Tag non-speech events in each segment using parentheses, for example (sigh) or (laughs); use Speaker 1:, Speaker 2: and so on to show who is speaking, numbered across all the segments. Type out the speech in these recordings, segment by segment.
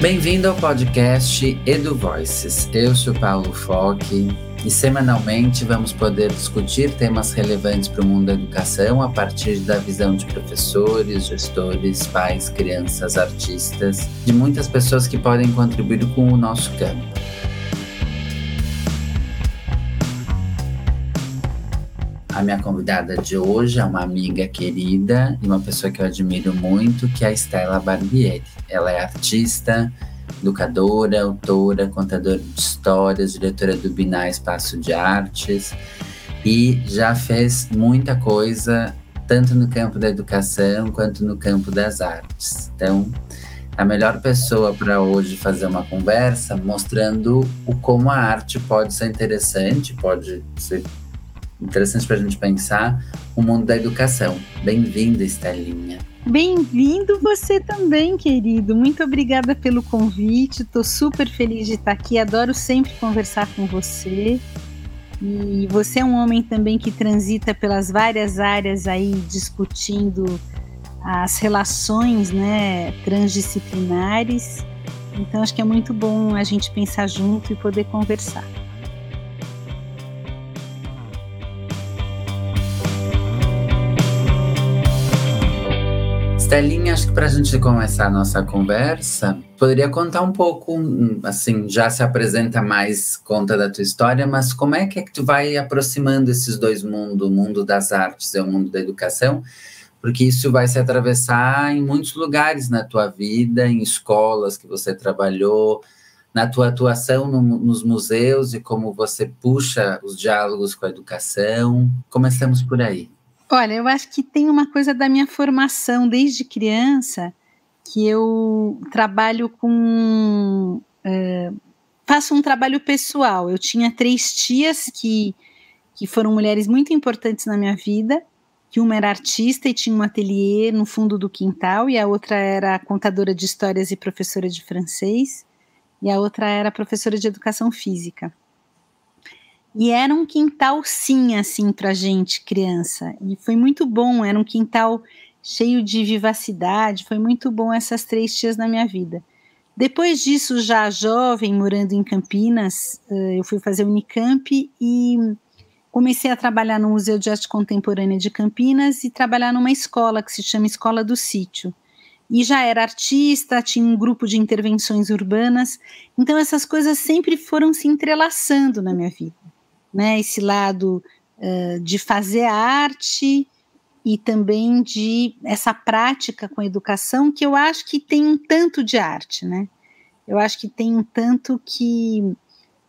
Speaker 1: Bem-vindo ao podcast Edu Voices. Eu sou Paulo Foque e semanalmente vamos poder discutir temas relevantes para o mundo da educação a partir da visão de professores, gestores, pais, crianças, artistas, de muitas pessoas que podem contribuir com o nosso campo. A minha convidada de hoje é uma amiga querida e uma pessoa que eu admiro muito, que é a Stella Barbieri. Ela é artista, educadora, autora, contadora de histórias, diretora do Binar Espaço de Artes e já fez muita coisa, tanto no campo da educação quanto no campo das artes. Então, a melhor pessoa para hoje fazer uma conversa mostrando o como a arte pode ser interessante, pode ser interessante para a gente pensar o mundo da educação. Bem-vinda, Estelinha.
Speaker 2: Bem-vindo você também, querido. Muito obrigada pelo convite. Estou super feliz de estar aqui. Adoro sempre conversar com você. E você é um homem também que transita pelas várias áreas aí discutindo as relações, né, transdisciplinares. Então acho que é muito bom a gente pensar junto e poder conversar.
Speaker 1: Estelinha, acho que para a gente começar a nossa conversa, poderia contar um pouco, assim, já se apresenta mais, conta da tua história, mas como é que, é que tu vai aproximando esses dois mundos, o mundo das artes e o mundo da educação? Porque isso vai se atravessar em muitos lugares na tua vida, em escolas que você trabalhou, na tua atuação no, nos museus e como você puxa os diálogos com a educação. Começamos por aí.
Speaker 2: Olha, eu acho que tem uma coisa da minha formação desde criança que eu trabalho com. Uh, faço um trabalho pessoal. Eu tinha três tias que, que foram mulheres muito importantes na minha vida. Que uma era artista e tinha um ateliê no fundo do quintal, e a outra era contadora de histórias e professora de francês, e a outra era professora de educação física. E era um quintal sim, assim, pra gente, criança. E foi muito bom, era um quintal cheio de vivacidade, foi muito bom essas três tias na minha vida. Depois disso, já jovem, morando em Campinas, eu fui fazer Unicamp e comecei a trabalhar no Museu de Arte Contemporânea de Campinas e trabalhar numa escola que se chama Escola do Sítio. E já era artista, tinha um grupo de intervenções urbanas, então essas coisas sempre foram se entrelaçando na minha vida né, esse lado uh, de fazer arte e também de essa prática com a educação que eu acho que tem um tanto de arte, né? Eu acho que tem um tanto que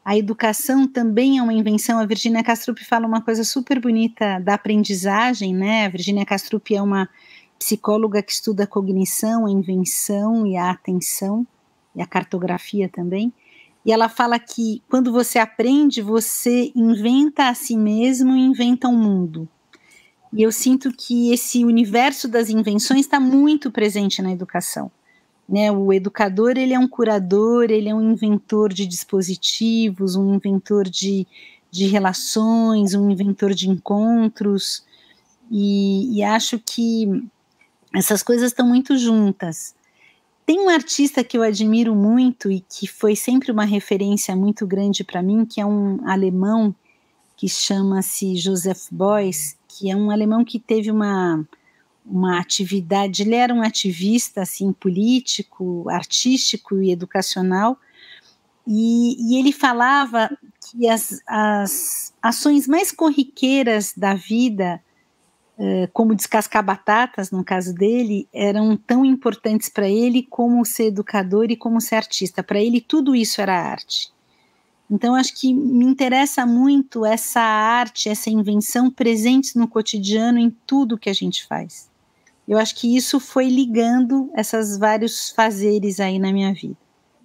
Speaker 2: a educação também é uma invenção. A Virginia Castrup fala uma coisa super bonita da aprendizagem, né? A Virginia Castrup é uma psicóloga que estuda a cognição, a invenção e a atenção e a cartografia também. E ela fala que quando você aprende, você inventa a si mesmo e inventa um mundo. E eu sinto que esse universo das invenções está muito presente na educação. Né? O educador ele é um curador, ele é um inventor de dispositivos, um inventor de, de relações, um inventor de encontros. E, e acho que essas coisas estão muito juntas. Tem um artista que eu admiro muito e que foi sempre uma referência muito grande para mim, que é um alemão que chama-se Joseph Beuys, que é um alemão que teve uma uma atividade, ele era um ativista assim político, artístico e educacional, e, e ele falava que as, as ações mais corriqueiras da vida como descascar batatas, no caso dele, eram tão importantes para ele como ser educador e como ser artista. Para ele, tudo isso era arte. Então, acho que me interessa muito essa arte, essa invenção presentes no cotidiano, em tudo que a gente faz. Eu acho que isso foi ligando esses vários fazeres aí na minha vida.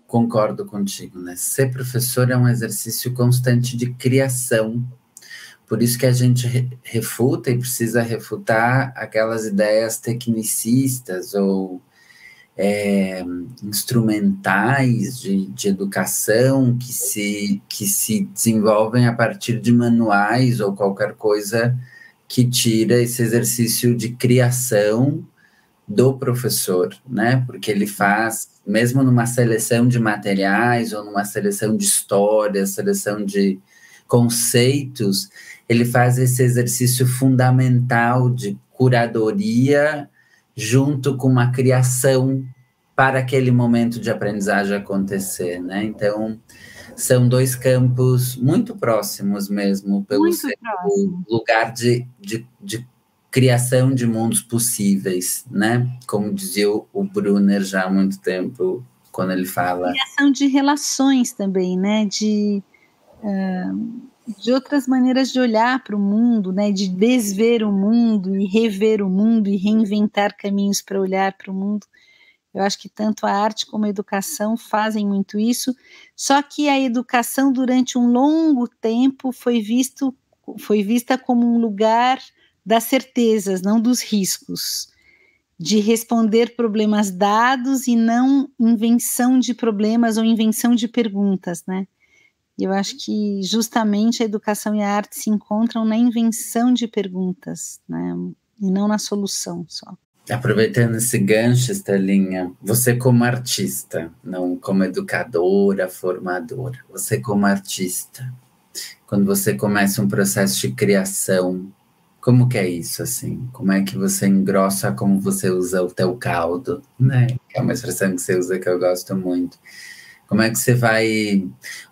Speaker 1: Concordo contigo, né? Ser professor é um exercício constante de criação por isso que a gente refuta e precisa refutar aquelas ideias tecnicistas ou é, instrumentais de, de educação que se, que se desenvolvem a partir de manuais ou qualquer coisa que tira esse exercício de criação do professor, né? Porque ele faz, mesmo numa seleção de materiais ou numa seleção de histórias, seleção de conceitos, ele faz esse exercício fundamental de curadoria junto com uma criação para aquele momento de aprendizagem acontecer, né? Então, são dois campos muito próximos mesmo, pelo próximo. lugar de, de, de, criação de mundos possíveis, né? Como dizia o Brunner já há muito tempo, quando ele fala.
Speaker 2: Criação de relações também, né? De, uh, de outras maneiras de olhar para o mundo, né? De desver o mundo e rever o mundo e reinventar caminhos para olhar para o mundo. Eu acho que tanto a arte como a educação fazem muito isso, só que a educação durante um longo tempo foi visto foi vista como um lugar das certezas, não dos riscos, de responder problemas dados e não invenção de problemas ou invenção de perguntas, né? Eu acho que justamente a educação e a arte se encontram na invenção de perguntas, né? E não na solução só.
Speaker 1: Aproveitando esse gancho, Estelinha, você como artista, não como educadora, formadora, você como artista, quando você começa um processo de criação, como que é isso, assim? Como é que você engrossa, como você usa o teu caldo, né? Que é uma expressão que você usa que eu gosto muito. Como é que você vai,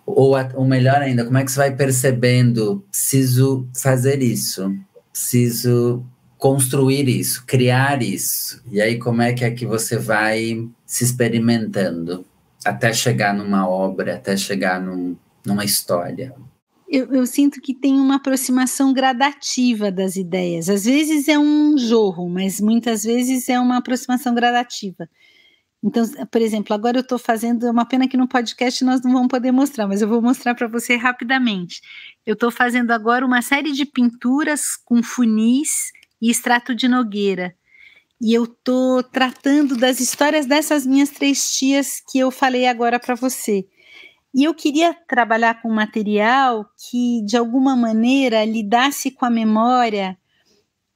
Speaker 1: ou, ou melhor ainda, como é que você vai percebendo, preciso fazer isso, preciso construir isso, criar isso. E aí, como é que é que você vai se experimentando até chegar numa obra, até chegar num, numa história?
Speaker 2: Eu, eu, sinto que tem uma aproximação gradativa das ideias. Às vezes é um jorro, mas muitas vezes é uma aproximação gradativa. Então, por exemplo, agora eu estou fazendo, é uma pena que no podcast nós não vamos poder mostrar, mas eu vou mostrar para você rapidamente. Eu estou fazendo agora uma série de pinturas com funis e extrato de nogueira. E eu tô tratando das histórias dessas minhas três tias que eu falei agora para você. E eu queria trabalhar com material que, de alguma maneira, lidasse com a memória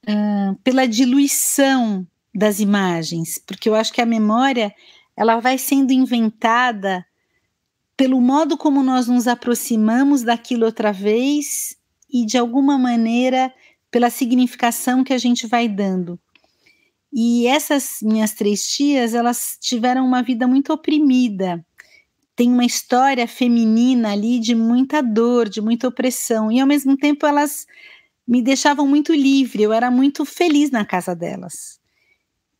Speaker 2: uh, pela diluição das imagens, porque eu acho que a memória ela vai sendo inventada pelo modo como nós nos aproximamos daquilo outra vez e, de alguma maneira, pela significação que a gente vai dando. E essas minhas três tias, elas tiveram uma vida muito oprimida. Tem uma história feminina ali de muita dor, de muita opressão, e ao mesmo tempo elas me deixavam muito livre, eu era muito feliz na casa delas.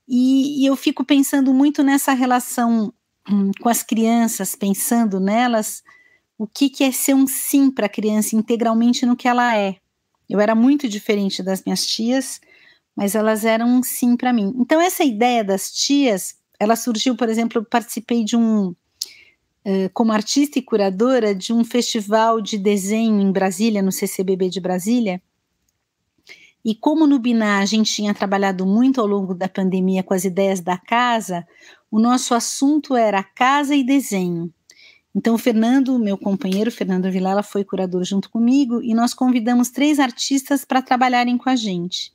Speaker 2: E, e eu fico pensando muito nessa relação hum, com as crianças, pensando nelas, o que, que é ser um sim para a criança integralmente no que ela é. Eu era muito diferente das minhas tias, mas elas eram um sim para mim. Então, essa ideia das tias, ela surgiu, por exemplo, eu participei de um, uh, como artista e curadora, de um festival de desenho em Brasília, no CCBB de Brasília. E como no Biná a gente tinha trabalhado muito ao longo da pandemia com as ideias da casa, o nosso assunto era casa e desenho. Então, o Fernando, meu companheiro, Fernando Vilela, foi curador junto comigo e nós convidamos três artistas para trabalharem com a gente.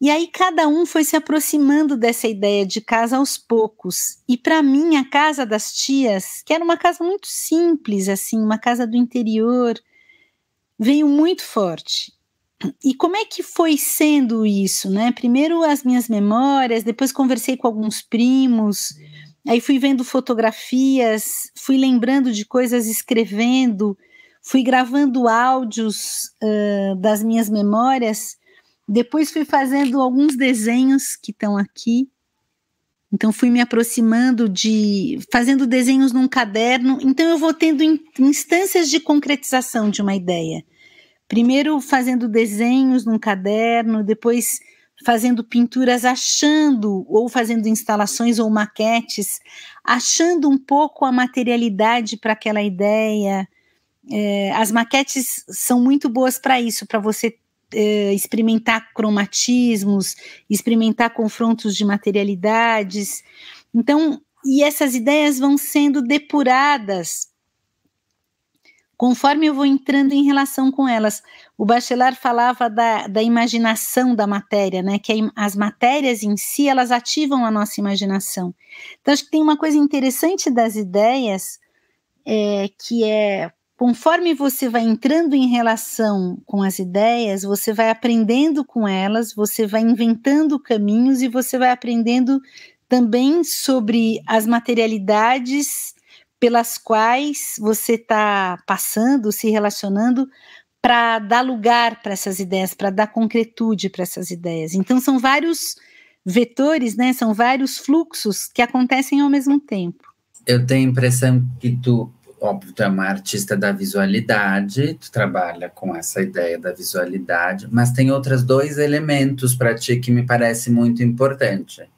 Speaker 2: E aí cada um foi se aproximando dessa ideia de casa aos poucos. E para mim, a casa das tias, que era uma casa muito simples, assim, uma casa do interior, veio muito forte. E como é que foi sendo isso, né? Primeiro as minhas memórias, depois conversei com alguns primos, Aí fui vendo fotografias, fui lembrando de coisas, escrevendo, fui gravando áudios uh, das minhas memórias. Depois fui fazendo alguns desenhos que estão aqui. Então fui me aproximando de fazendo desenhos num caderno. Então eu vou tendo instâncias de concretização de uma ideia. Primeiro fazendo desenhos num caderno, depois fazendo pinturas, achando, ou fazendo instalações ou maquetes, achando um pouco a materialidade para aquela ideia. É, as maquetes são muito boas para isso, para você é, experimentar cromatismos, experimentar confrontos de materialidades. Então, e essas ideias vão sendo depuradas conforme eu vou entrando em relação com elas. O Bachelard falava da, da imaginação da matéria, né? Que as matérias em si elas ativam a nossa imaginação. Então acho que tem uma coisa interessante das ideias é, que é conforme você vai entrando em relação com as ideias, você vai aprendendo com elas, você vai inventando caminhos e você vai aprendendo também sobre as materialidades pelas quais você está passando, se relacionando, para dar lugar para essas ideias, para dar concretude para essas ideias. Então, são vários vetores, né? São vários fluxos que acontecem ao mesmo tempo.
Speaker 1: Eu tenho a impressão que tu, óbvio, tu é uma artista da visualidade, tu trabalha com essa ideia da visualidade, mas tem outros dois elementos para ti que me parece muito importante.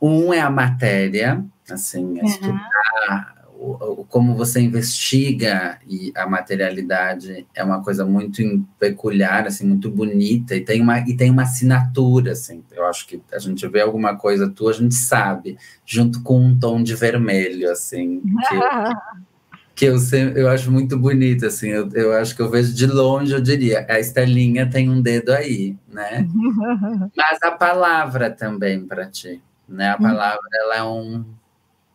Speaker 1: Um é a matéria, assim, uhum. estudar o, como você investiga e a materialidade é uma coisa muito peculiar, assim, muito bonita e tem uma e tem uma assinatura, assim. Eu acho que a gente vê alguma coisa tua, a gente sabe, junto com um tom de vermelho, assim. Que, (laughs) que eu, eu acho muito bonito, assim. Eu, eu acho que eu vejo de longe, eu diria, a Estelinha tem um dedo aí, né? (laughs) Mas a palavra também para ti né? A hum. palavra ela é um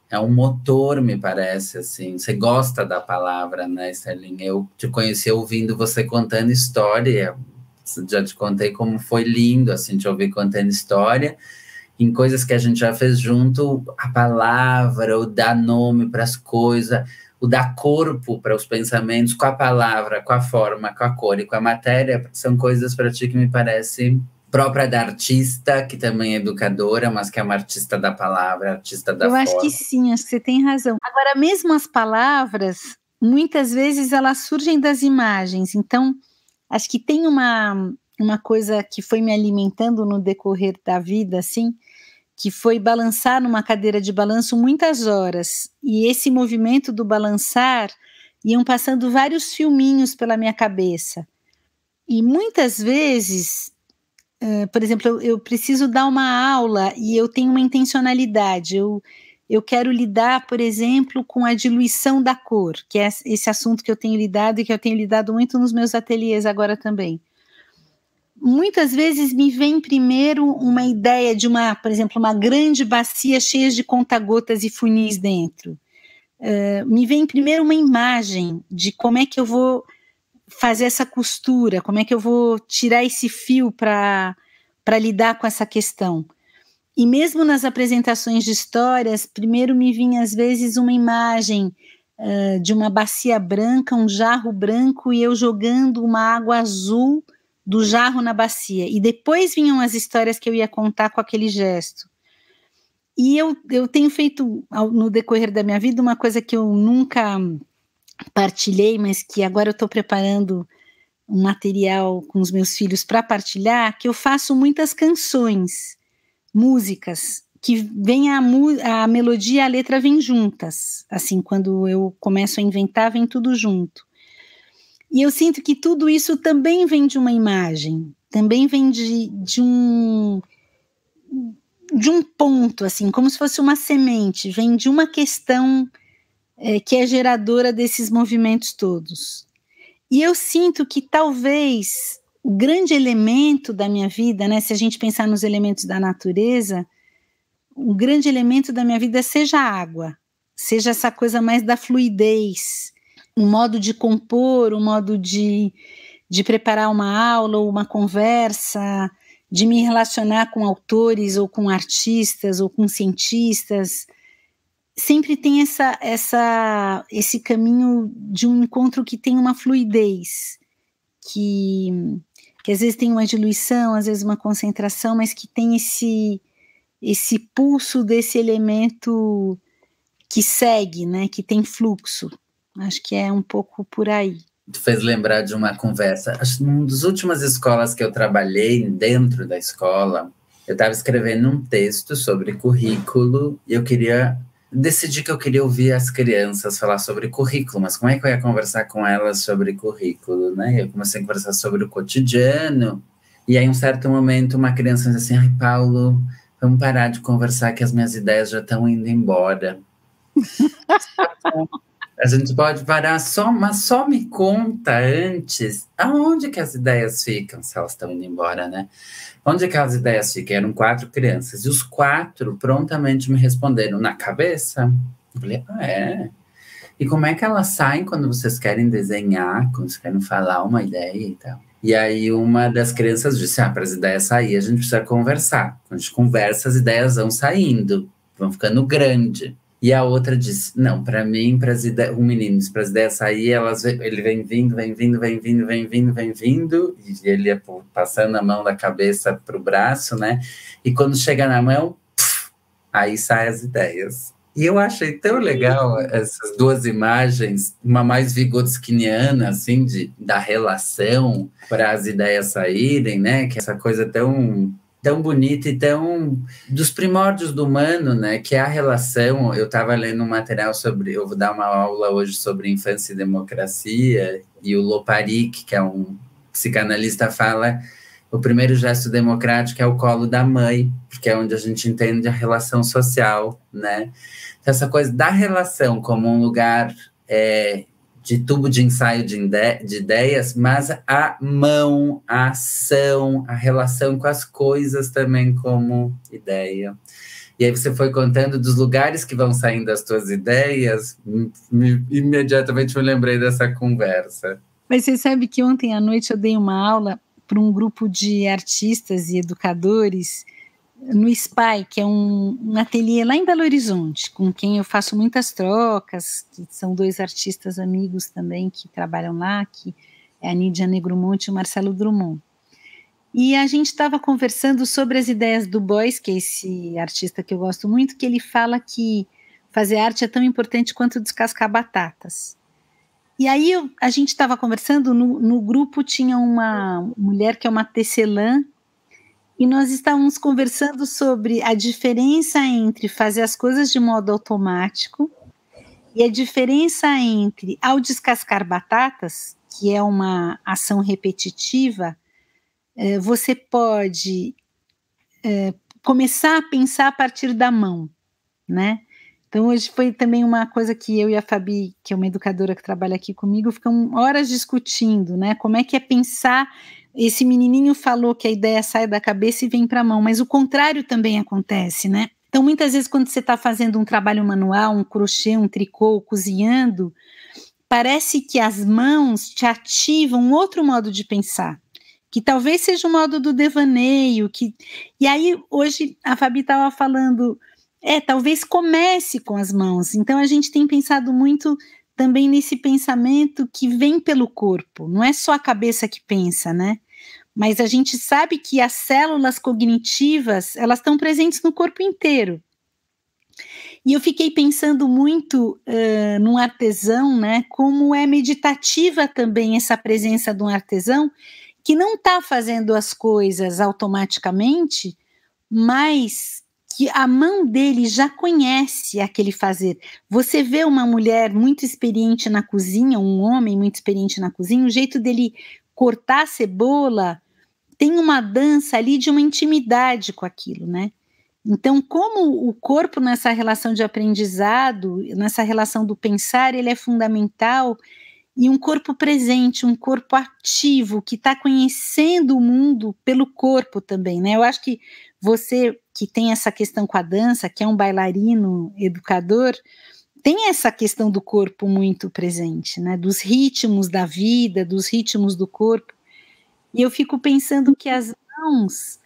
Speaker 1: é um motor, me parece assim. Você gosta da palavra, né, Sterling? Eu te conheci ouvindo você contando história. Já te contei como foi lindo assim te ouvir contando história. Em coisas que a gente já fez junto, a palavra, o dar nome para as coisas, o dar corpo para os pensamentos com a palavra, com a forma, com a cor e com a matéria, são coisas para ti que me parecem própria da artista, que também é educadora, mas que é uma artista da palavra, artista da
Speaker 2: Eu
Speaker 1: forma.
Speaker 2: acho que sim, acho que você tem razão. Agora, mesmo as palavras, muitas vezes elas surgem das imagens. Então, acho que tem uma, uma coisa que foi me alimentando no decorrer da vida, assim, que foi balançar numa cadeira de balanço muitas horas. E esse movimento do balançar iam passando vários filminhos pela minha cabeça. E muitas vezes Uh, por exemplo, eu, eu, preciso dar uma aula e eu tenho uma intencionalidade. Eu, eu quero lidar, por exemplo, com a diluição da cor, que é esse assunto que eu tenho lidado e que eu tenho lidado muito nos meus ateliês agora também. Muitas vezes me vem primeiro uma ideia de uma, por exemplo, uma grande bacia cheia de conta-gotas e funis dentro. Uh, me vem primeiro uma imagem de como é que eu vou fazer essa costura? Como é que eu vou tirar esse fio para lidar com essa questão? E mesmo nas apresentações de histórias, primeiro me vinha às vezes uma imagem uh, de uma bacia branca, um jarro branco e eu jogando uma água azul do jarro na bacia. E depois vinham as histórias que eu ia contar com aquele gesto. E eu, eu tenho feito no decorrer da minha vida uma coisa que eu nunca partilhei, mas que agora eu estou preparando um material com os meus filhos para partilhar, que eu faço muitas canções, músicas, que vem a, a melodia e a letra vêm juntas. Assim, quando eu começo a inventar, vem tudo junto. E eu sinto que tudo isso também vem de uma imagem, também vem de, de um de um ponto, assim, como se fosse uma semente, vem de uma questão é, que é geradora desses movimentos todos. E eu sinto que talvez o grande elemento da minha vida, né, se a gente pensar nos elementos da natureza, o grande elemento da minha vida seja a água, seja essa coisa mais da fluidez, um modo de compor, um modo de, de preparar uma aula ou uma conversa, de me relacionar com autores ou com artistas ou com cientistas, sempre tem essa, essa, esse caminho de um encontro que tem uma fluidez, que, que às vezes tem uma diluição, às vezes uma concentração, mas que tem esse, esse pulso desse elemento que segue, né, que tem fluxo. Acho que é um pouco por aí.
Speaker 1: Tu fez lembrar de uma conversa. Acho que uma das últimas escolas que eu trabalhei dentro da escola, eu estava escrevendo um texto sobre currículo e eu queria decidi que eu queria ouvir as crianças falar sobre currículo, mas como é que eu ia conversar com elas sobre currículo, né? Eu comecei a conversar sobre o cotidiano, e aí, em um certo momento, uma criança disse assim: ai, Paulo, vamos parar de conversar que as minhas ideias já estão indo embora. (laughs) A gente pode parar só, mas só me conta antes aonde que as ideias ficam, se elas estão indo embora, né? Onde que as ideias ficam? Eram quatro crianças, e os quatro prontamente me responderam na cabeça. Eu falei, ah, é? E como é que elas saem quando vocês querem desenhar, quando vocês querem falar uma ideia e tal? E aí uma das crianças disse, ah, para as ideias sair, a gente precisa conversar. Quando a gente conversa, as ideias vão saindo, vão ficando grande. E a outra disse: Não, para mim, para as ideias, um menino, para as ideias sair, elas, ele vem vindo, vem vindo, vem vindo, vem vindo, vem vindo, e ele ia passando a mão da cabeça para o braço, né? E quando chega na mão, aí saem as ideias. E eu achei tão legal essas duas imagens, uma mais vigotskiniana, assim, de, da relação para as ideias saírem, né? Que é essa coisa tão tão bonita e tão dos primórdios do humano, né? Que é a relação. Eu estava lendo um material sobre, eu vou dar uma aula hoje sobre infância e democracia e o Loparik, que é um psicanalista, fala o primeiro gesto democrático é o colo da mãe, porque é onde a gente entende a relação social, né? Então, essa coisa da relação como um lugar é, de tubo de ensaio de, de ideias, mas a mão, a ação, a relação com as coisas também como ideia. E aí você foi contando dos lugares que vão saindo das tuas ideias, me, imediatamente me lembrei dessa conversa.
Speaker 2: Mas você sabe que ontem à noite eu dei uma aula para um grupo de artistas e educadores no SPY, que é um, um ateliê lá em Belo Horizonte, com quem eu faço muitas trocas, que são dois artistas amigos também que trabalham lá, que é a Nídia Negromonte e o Marcelo Drummond. E a gente estava conversando sobre as ideias do Boys, que é esse artista que eu gosto muito, que ele fala que fazer arte é tão importante quanto descascar batatas. E aí eu, a gente estava conversando, no, no grupo tinha uma mulher que é uma tecelã, e nós estávamos conversando sobre a diferença entre fazer as coisas de modo automático e a diferença entre, ao descascar batatas, que é uma ação repetitiva, é, você pode é, começar a pensar a partir da mão, né? Então, hoje foi também uma coisa que eu e a Fabi, que é uma educadora que trabalha aqui comigo, ficamos horas discutindo, né? Como é que é pensar esse menininho falou que a ideia sai da cabeça e vem para a mão, mas o contrário também acontece, né? Então, muitas vezes, quando você está fazendo um trabalho manual, um crochê, um tricô, cozinhando, parece que as mãos te ativam um outro modo de pensar, que talvez seja o modo do devaneio, que e aí hoje a Fabi estava falando, é, talvez comece com as mãos. Então a gente tem pensado muito também nesse pensamento que vem pelo corpo, não é só a cabeça que pensa, né? Mas a gente sabe que as células cognitivas, elas estão presentes no corpo inteiro. E eu fiquei pensando muito uh, num artesão, né? Como é meditativa também essa presença de um artesão que não está fazendo as coisas automaticamente, mas que a mão dele já conhece aquele fazer. Você vê uma mulher muito experiente na cozinha, um homem muito experiente na cozinha, o jeito dele cortar a cebola tem uma dança ali de uma intimidade com aquilo, né? Então, como o corpo nessa relação de aprendizado, nessa relação do pensar, ele é fundamental e um corpo presente, um corpo ativo que está conhecendo o mundo pelo corpo também, né? Eu acho que você que tem essa questão com a dança, que é um bailarino educador, tem essa questão do corpo muito presente, né? Dos ritmos da vida, dos ritmos do corpo. E eu fico pensando que as mãos,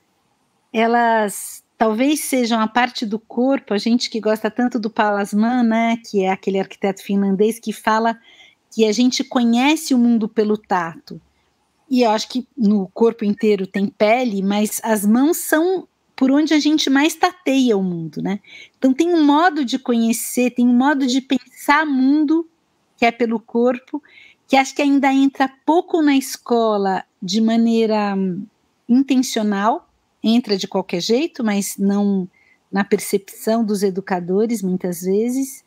Speaker 2: elas talvez sejam a parte do corpo, a gente que gosta tanto do Palasman, né, que é aquele arquiteto finlandês que fala que a gente conhece o mundo pelo tato. E eu acho que no corpo inteiro tem pele, mas as mãos são por onde a gente mais tateia o mundo, né? Então tem um modo de conhecer, tem um modo de pensar mundo que é pelo corpo, que acho que ainda entra pouco na escola de maneira hum, intencional, entra de qualquer jeito, mas não na percepção dos educadores muitas vezes.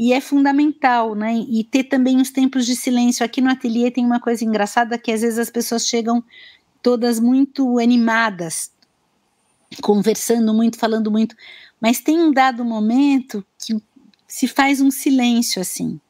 Speaker 2: E é fundamental, né? E ter também os tempos de silêncio. Aqui no ateliê tem uma coisa engraçada que às vezes as pessoas chegam todas muito animadas, conversando muito, falando muito, mas tem um dado momento que se faz um silêncio assim.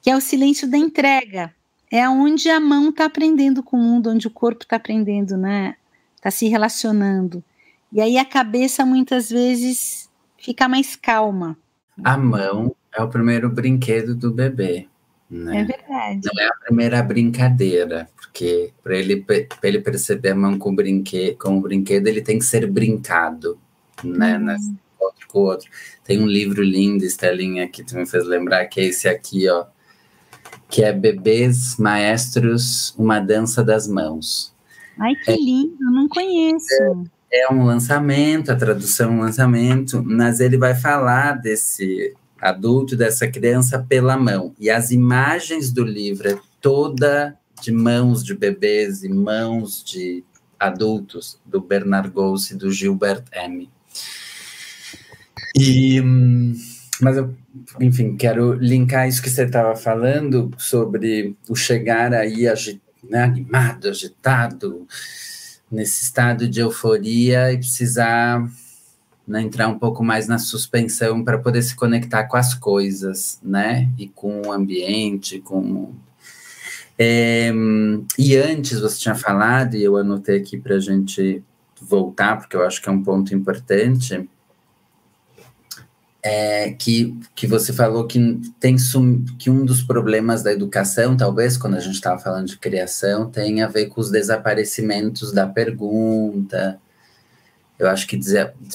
Speaker 2: que é o silêncio da entrega. É onde a mão está aprendendo com o mundo, onde o corpo está aprendendo, né? Está se relacionando. E aí a cabeça muitas vezes fica mais calma.
Speaker 1: A mão é o primeiro brinquedo do bebê. Né?
Speaker 2: É verdade.
Speaker 1: Não é a primeira brincadeira, porque para ele, ele perceber a mão com brinquedo, como brinquedo, ele tem que ser brincado, né? Uhum. outro com o outro. Tem um livro lindo, Estelinha, que tu me fez lembrar, que é esse aqui, ó, que é Bebês Maestros, uma dança das mãos.
Speaker 2: Ai, que é, lindo, não conheço.
Speaker 1: É, é um lançamento, a tradução é um lançamento, mas ele vai falar desse adulto, dessa criança pela mão. E as imagens do livro é toda de mãos de bebês e mãos de adultos, do Bernard Gose e do Gilbert M. E, mas eu, enfim, quero linkar isso que você estava falando sobre o chegar aí agit, né, animado, agitado, nesse estado de euforia e precisar né, entrar um pouco mais na suspensão para poder se conectar com as coisas, né? E com o ambiente, com. É, e antes você tinha falado, e eu anotei aqui para a gente voltar, porque eu acho que é um ponto importante, é, que, que você falou que tem sum, que um dos problemas da educação, talvez, quando a gente estava falando de criação, tem a ver com os desaparecimentos da pergunta, eu acho que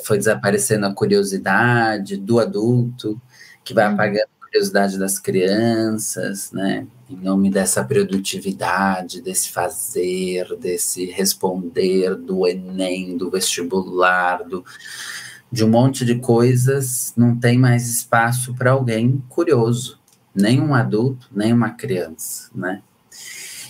Speaker 1: foi desaparecendo a curiosidade do adulto, que vai uhum. apagando a curiosidade das crianças, né? Em nome dessa produtividade, desse fazer, desse responder do Enem, do vestibular, do, de um monte de coisas, não tem mais espaço para alguém curioso, nem um adulto, nem uma criança, né?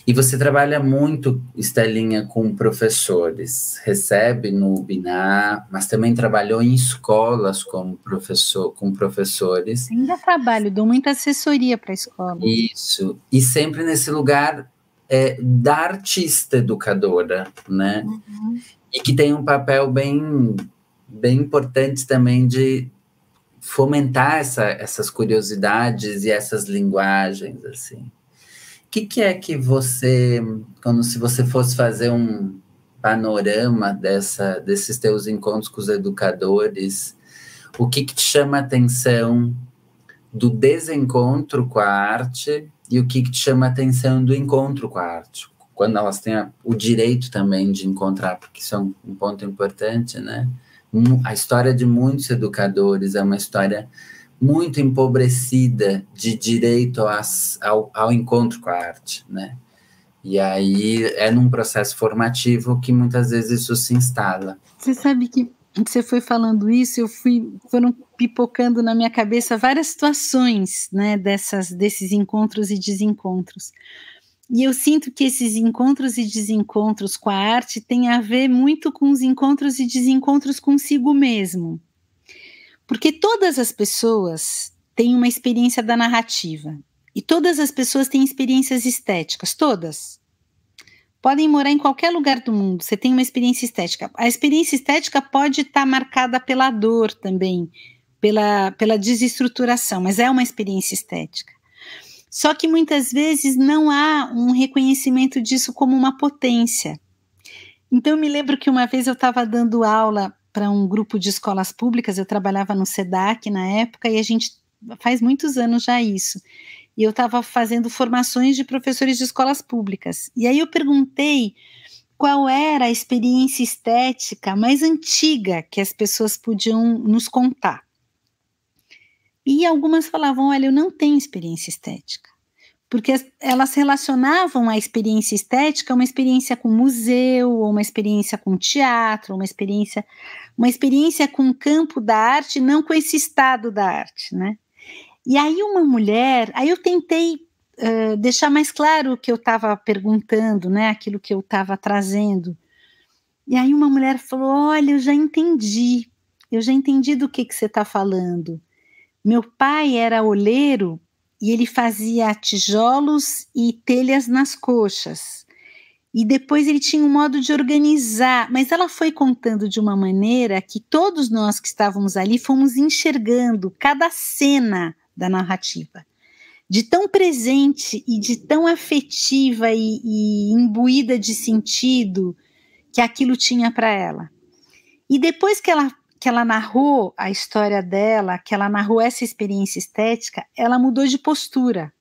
Speaker 1: E você trabalha muito, Estelinha, com professores. Recebe no Binar, mas também trabalhou em escolas como professor, com professores.
Speaker 2: Ainda trabalho, dou muita assessoria para a escola.
Speaker 1: Isso. E sempre nesse lugar é, da artista educadora, né? Uhum. E que tem um papel bem, bem importante também de fomentar essa, essas curiosidades e essas linguagens, assim que, que é que você, quando se você fosse fazer um panorama dessa, desses teus encontros com os educadores, o que, que te chama a atenção do desencontro com a arte e o que, que te chama a atenção do encontro com a arte? Quando elas têm a, o direito também de encontrar, porque isso é um, um ponto importante, né? a história de muitos educadores é uma história muito empobrecida de direito ao, ao encontro com a arte, né? E aí é num processo formativo que muitas vezes isso se instala.
Speaker 2: Você sabe que você foi falando isso, eu fui foram pipocando na minha cabeça várias situações, né, dessas desses encontros e desencontros. E eu sinto que esses encontros e desencontros com a arte têm a ver muito com os encontros e desencontros consigo mesmo. Porque todas as pessoas têm uma experiência da narrativa. E todas as pessoas têm experiências estéticas, todas. Podem morar em qualquer lugar do mundo, você tem uma experiência estética. A experiência estética pode estar tá marcada pela dor também, pela, pela desestruturação, mas é uma experiência estética. Só que muitas vezes não há um reconhecimento disso como uma potência. Então, eu me lembro que uma vez eu estava dando aula para um grupo de escolas públicas, eu trabalhava no SEDAC na época, e a gente faz muitos anos já isso. E eu estava fazendo formações de professores de escolas públicas. E aí eu perguntei qual era a experiência estética mais antiga que as pessoas podiam nos contar. E algumas falavam: olha, eu não tenho experiência estética porque elas relacionavam a experiência estética a uma experiência com museu, ou uma experiência com teatro, uma experiência, uma experiência com o campo da arte, não com esse estado da arte, né? E aí uma mulher, aí eu tentei uh, deixar mais claro o que eu estava perguntando, né? Aquilo que eu estava trazendo. E aí uma mulher falou: Olha, eu já entendi, eu já entendi do que, que você está falando. Meu pai era oleiro e ele fazia tijolos e telhas nas coxas. E depois ele tinha um modo de organizar, mas ela foi contando de uma maneira que todos nós que estávamos ali fomos enxergando cada cena da narrativa. de tão presente e de tão afetiva e, e imbuída de sentido que aquilo tinha para ela. E depois que ela, que ela narrou a história dela, que ela narrou essa experiência estética, ela mudou de postura.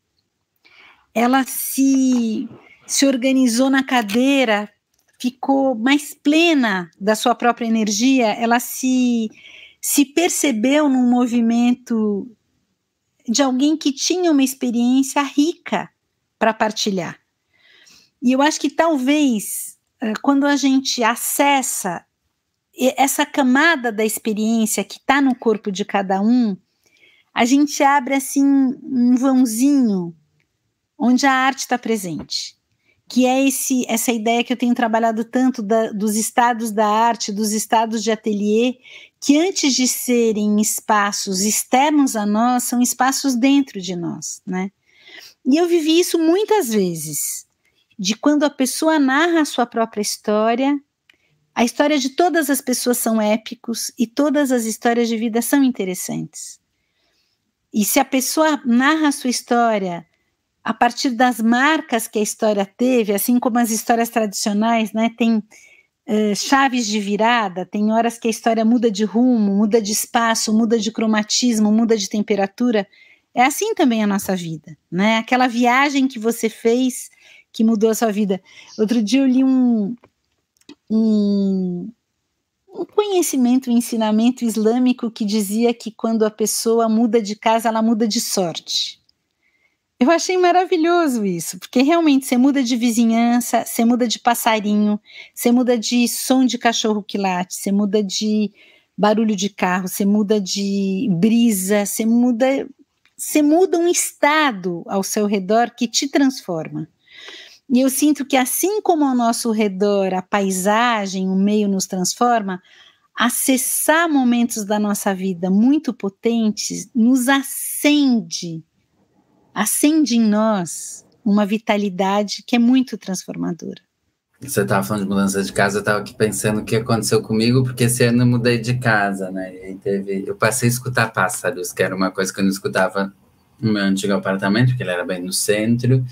Speaker 2: Ela se, se organizou na cadeira, ficou mais plena da sua própria energia, ela se, se percebeu num movimento de alguém que tinha uma experiência rica para partilhar. E eu acho que talvez eh, quando a gente acessa essa camada da experiência que está no corpo de cada um, a gente abre assim um vãozinho onde a arte está presente, que é esse essa ideia que eu tenho trabalhado tanto da, dos estados da arte, dos estados de ateliê, que antes de serem espaços externos a nós, são espaços dentro de nós, né? E eu vivi isso muitas vezes, de quando a pessoa narra a sua própria história, a história de todas as pessoas são épicos e todas as histórias de vida são interessantes. E se a pessoa narra a sua história a partir das marcas que a história teve, assim como as histórias tradicionais, né, tem uh, chaves de virada, tem horas que a história muda de rumo, muda de espaço, muda de cromatismo, muda de temperatura. É assim também a nossa vida, né? Aquela viagem que você fez que mudou a sua vida. Outro dia eu li um, um, um conhecimento, um ensinamento islâmico que dizia que quando a pessoa muda de casa, ela muda de sorte. Eu achei maravilhoso isso, porque realmente você muda de vizinhança, você muda de passarinho, você muda de som de cachorro que late, você muda de barulho de carro, você muda de brisa, você muda, você muda um estado ao seu redor que te transforma. E eu sinto que assim como ao nosso redor a paisagem, o meio nos transforma, acessar momentos da nossa vida muito potentes nos acende acende em nós uma vitalidade que é muito transformadora.
Speaker 1: Você estava falando de mudança de casa, eu estava aqui pensando o que aconteceu comigo, porque esse ano eu mudei de casa, né? E teve, eu passei a escutar pássaros, que era uma coisa que eu não escutava no meu antigo apartamento, porque ele era bem no centro.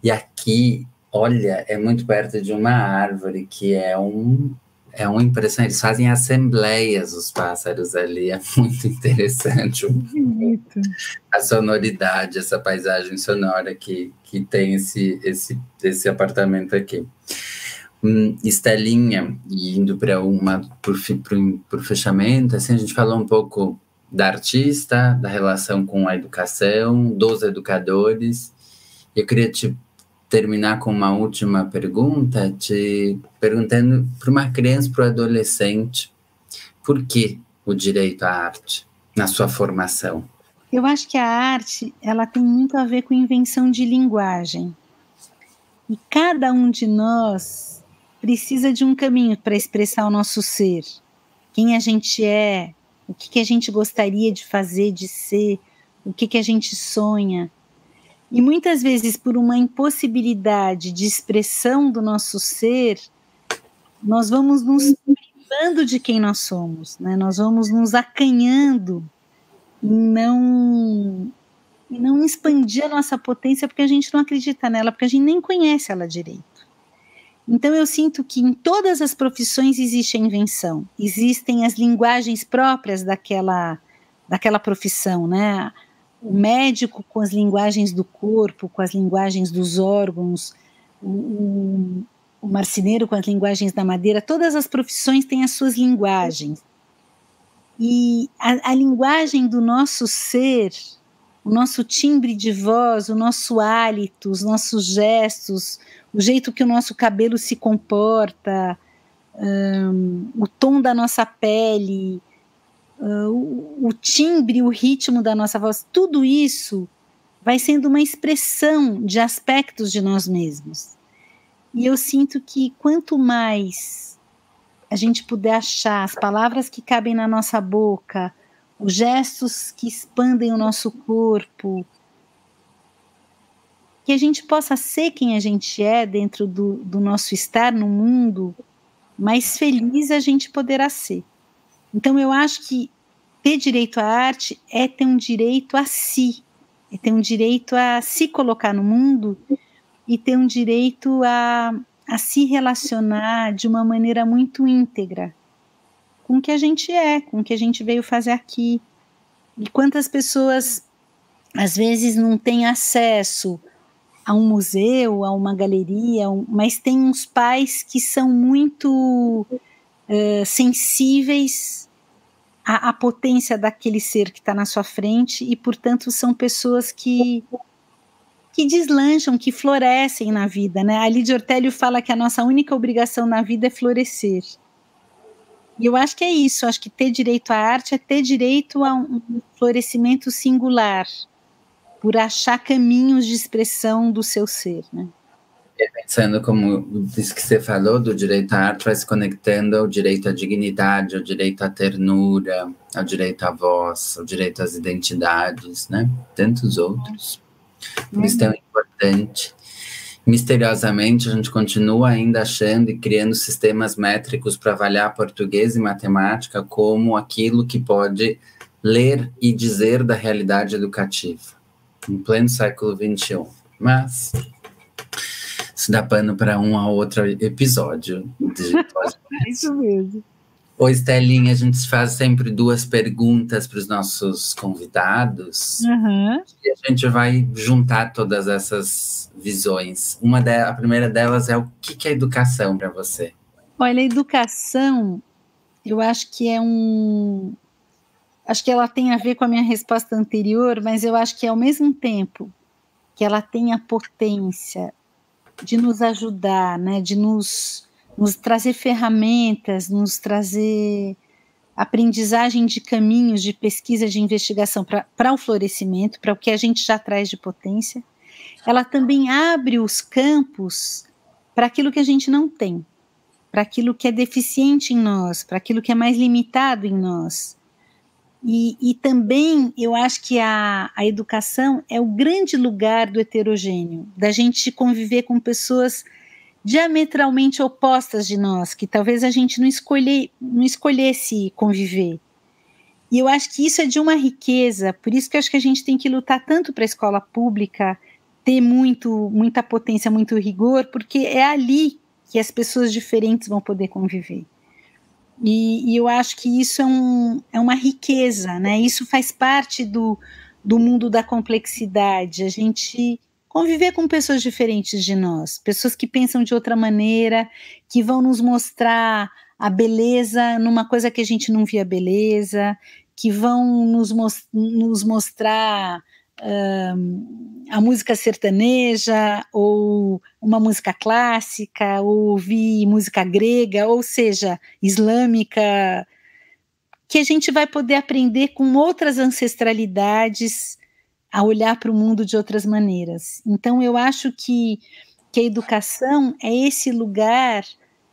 Speaker 1: E aqui, olha, é muito perto de uma árvore que é um é um impressionante. Eles fazem assembleias, os pássaros ali. É muito interessante. Bonito. A sonoridade, essa paisagem sonora que, que tem esse, esse, esse apartamento aqui. Hum, Estelinha, indo para uma por, por, por fechamento, assim, a gente falou um pouco da artista, da relação com a educação, dos educadores. Eu queria te terminar com uma última pergunta, te perguntando para uma criança, para o adolescente, por que o direito à arte na sua formação?
Speaker 2: Eu acho que a arte ela tem muito a ver com invenção de linguagem. E cada um de nós precisa de um caminho para expressar o nosso ser, quem a gente é, o que, que a gente gostaria de fazer, de ser, o que, que a gente sonha. E muitas vezes, por uma impossibilidade de expressão do nosso ser, nós vamos nos privando de quem nós somos, né? nós vamos nos acanhando e não, e não expandir a nossa potência porque a gente não acredita nela, porque a gente nem conhece ela direito. Então eu sinto que em todas as profissões existe a invenção, existem as linguagens próprias daquela, daquela profissão, né? O médico com as linguagens do corpo, com as linguagens dos órgãos, o, o marceneiro com as linguagens da madeira, todas as profissões têm as suas linguagens. E a, a linguagem do nosso ser, o nosso timbre de voz, o nosso hálito, os nossos gestos, o jeito que o nosso cabelo se comporta, um, o tom da nossa pele, uh, o, o timbre, o ritmo da nossa voz, tudo isso vai sendo uma expressão de aspectos de nós mesmos. E eu sinto que quanto mais a gente puder achar as palavras que cabem na nossa boca, os gestos que expandem o nosso corpo, que a gente possa ser quem a gente é dentro do, do nosso estar no mundo, mais feliz a gente poderá ser. Então eu acho que ter direito à arte é ter um direito a si, e tem um direito a se colocar no mundo e tem um direito a, a se relacionar de uma maneira muito íntegra com o que a gente é, com o que a gente veio fazer aqui. E quantas pessoas às vezes não têm acesso a um museu, a uma galeria, mas tem uns pais que são muito uh, sensíveis à, à, potência daquele ser que está na sua frente e, portanto, são pessoas que que deslancham, que florescem na vida, né? A Lídia Ortélio fala que a nossa única obrigação na vida é florescer. E eu acho que é isso, acho que ter direito à arte é ter direito a um florescimento singular, por achar caminhos de expressão do seu ser, né?
Speaker 1: Pensando como isso que você falou do direito à arte, vai se conectando ao direito à dignidade, ao direito à ternura, ao direito à voz, ao direito às identidades, né? Tantos outros. Por isso é tão importante. Misteriosamente, a gente continua ainda achando e criando sistemas métricos para avaliar português e matemática como aquilo que pode ler e dizer da realidade educativa em pleno século XXI. Mas isso dá pano para um a outro episódio.
Speaker 2: é (laughs) isso mesmo.
Speaker 1: Oi, Estelinha, a gente faz sempre duas perguntas para os nossos convidados.
Speaker 2: Uhum.
Speaker 1: E a gente vai juntar todas essas visões. Uma de, a primeira delas é o que, que é educação para você?
Speaker 2: Olha, a educação, eu acho que é um, acho que ela tem a ver com a minha resposta anterior, mas eu acho que ao mesmo tempo que ela tem a potência de nos ajudar, né, de nos, nos trazer ferramentas, nos trazer aprendizagem de caminhos de pesquisa, de investigação para o florescimento, para o que a gente já traz de potência, ela também abre os campos para aquilo que a gente não tem, para aquilo que é deficiente em nós, para aquilo que é mais limitado em nós. E, e também eu acho que a, a educação é o grande lugar do heterogêneo, da gente conviver com pessoas diametralmente opostas de nós, que talvez a gente não, escolhe, não escolhesse conviver. E eu acho que isso é de uma riqueza, por isso que eu acho que a gente tem que lutar tanto para a escola pública ter muito, muita potência, muito rigor, porque é ali que as pessoas diferentes vão poder conviver. E, e, eu acho que isso é, um, é uma riqueza, né? Isso faz parte do, do mundo da complexidade. A gente conviver com pessoas diferentes de nós, pessoas que pensam de outra maneira, que vão nos mostrar a beleza numa coisa que a gente não via beleza, que vão nos, nos mostrar a música sertaneja ou uma música clássica ou ouvir música grega, ou seja, islâmica, que a gente vai poder aprender com outras ancestralidades a olhar para o mundo de outras maneiras. Então eu acho que, que a educação é esse lugar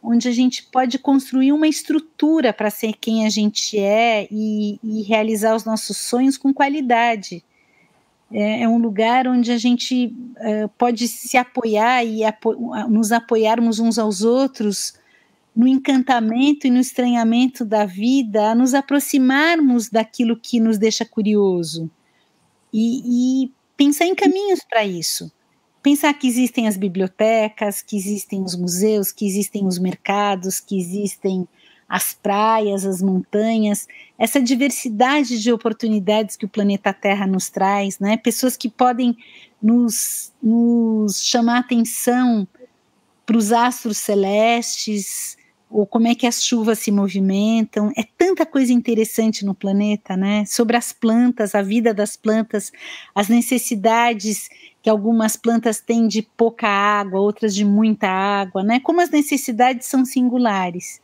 Speaker 2: onde a gente pode construir uma estrutura para ser quem a gente é e, e realizar os nossos sonhos com qualidade é, é um lugar onde a gente uh, pode se apoiar e apo nos apoiarmos uns aos outros no encantamento e no estranhamento da vida, a nos aproximarmos daquilo que nos deixa curioso e, e pensar em caminhos para isso. Pensar que existem as bibliotecas, que existem os museus, que existem os mercados, que existem as praias, as montanhas, essa diversidade de oportunidades que o planeta Terra nos traz, né? Pessoas que podem nos, nos chamar atenção para os astros celestes, ou como é que as chuvas se movimentam. É tanta coisa interessante no planeta, né? Sobre as plantas, a vida das plantas, as necessidades que algumas plantas têm de pouca água, outras de muita água, né? Como as necessidades são singulares.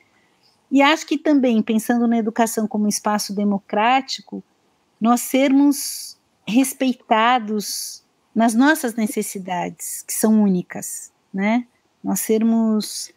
Speaker 2: E acho que também, pensando na educação como espaço democrático, nós sermos respeitados nas nossas necessidades, que são únicas, né? Nós sermos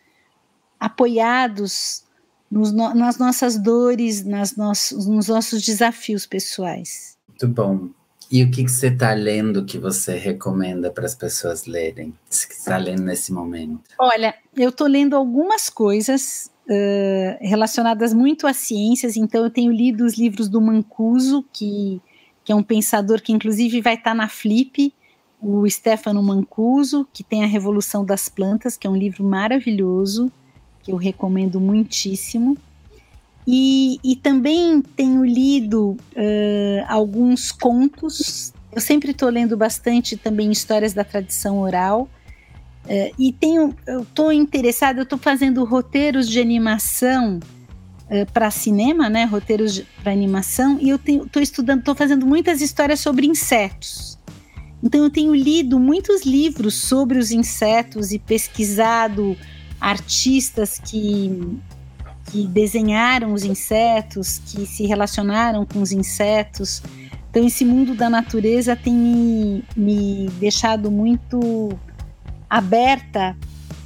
Speaker 2: apoiados nos, nas nossas dores, nas nossos, nos nossos desafios pessoais.
Speaker 1: Muito bom. E o que, que você está lendo que você recomenda para as pessoas lerem? Que está lendo nesse momento?
Speaker 2: Olha, eu estou lendo algumas coisas uh, relacionadas muito às ciências, então eu tenho lido os livros do Mancuso, que, que é um pensador que inclusive vai estar tá na Flip, o Stefano Mancuso, que tem a Revolução das Plantas, que é um livro maravilhoso, que eu recomendo muitíssimo. E, e também tenho lido uh, alguns contos. Eu sempre estou lendo bastante também histórias da tradição oral. Uh, e tenho, eu estou interessada, eu estou fazendo roteiros de animação uh, para cinema, né? Roteiros para animação, e eu estou estudando, estou fazendo muitas histórias sobre insetos. Então eu tenho lido muitos livros sobre os insetos e pesquisado artistas que que desenharam os insetos, que se relacionaram com os insetos. Então, esse mundo da natureza tem me, me deixado muito aberta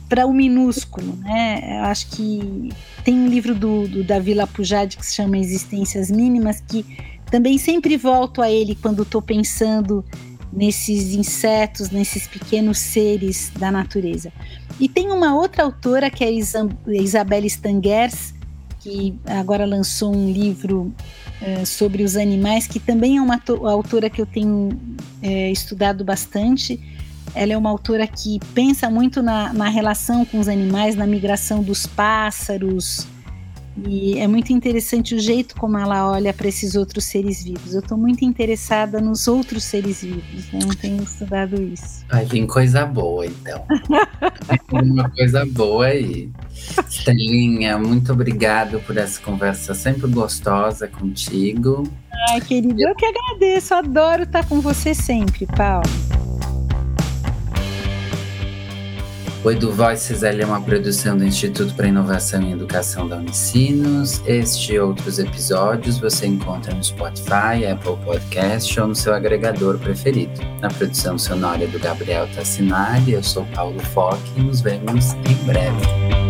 Speaker 2: para o minúsculo, né? Eu acho que tem um livro do, do Davi Lapujade que se chama Existências Mínimas, que também sempre volto a ele quando estou pensando nesses insetos, nesses pequenos seres da natureza. E tem uma outra autora que é Isabelle Stangers, que agora lançou um livro é, sobre os animais, que também é uma autora que eu tenho é, estudado bastante. Ela é uma autora que pensa muito na, na relação com os animais, na migração dos pássaros, e é muito interessante o jeito como ela olha para esses outros seres vivos. Eu estou muito interessada nos outros seres vivos, né? eu tenho estudado isso.
Speaker 1: Ai, tem coisa boa, então. tem uma coisa boa aí. Estelinha, muito obrigado por essa conversa sempre gostosa contigo.
Speaker 2: Ai, querido, eu que agradeço. Adoro estar com você sempre, Paulo.
Speaker 1: O Edu Voices é uma produção do Instituto para Inovação e Educação da Unicinos. Este e outros episódios você encontra no Spotify, Apple Podcast ou no seu agregador preferido. Na produção sonora do Gabriel Tassinari, eu sou Paulo Foque e nos vemos em breve.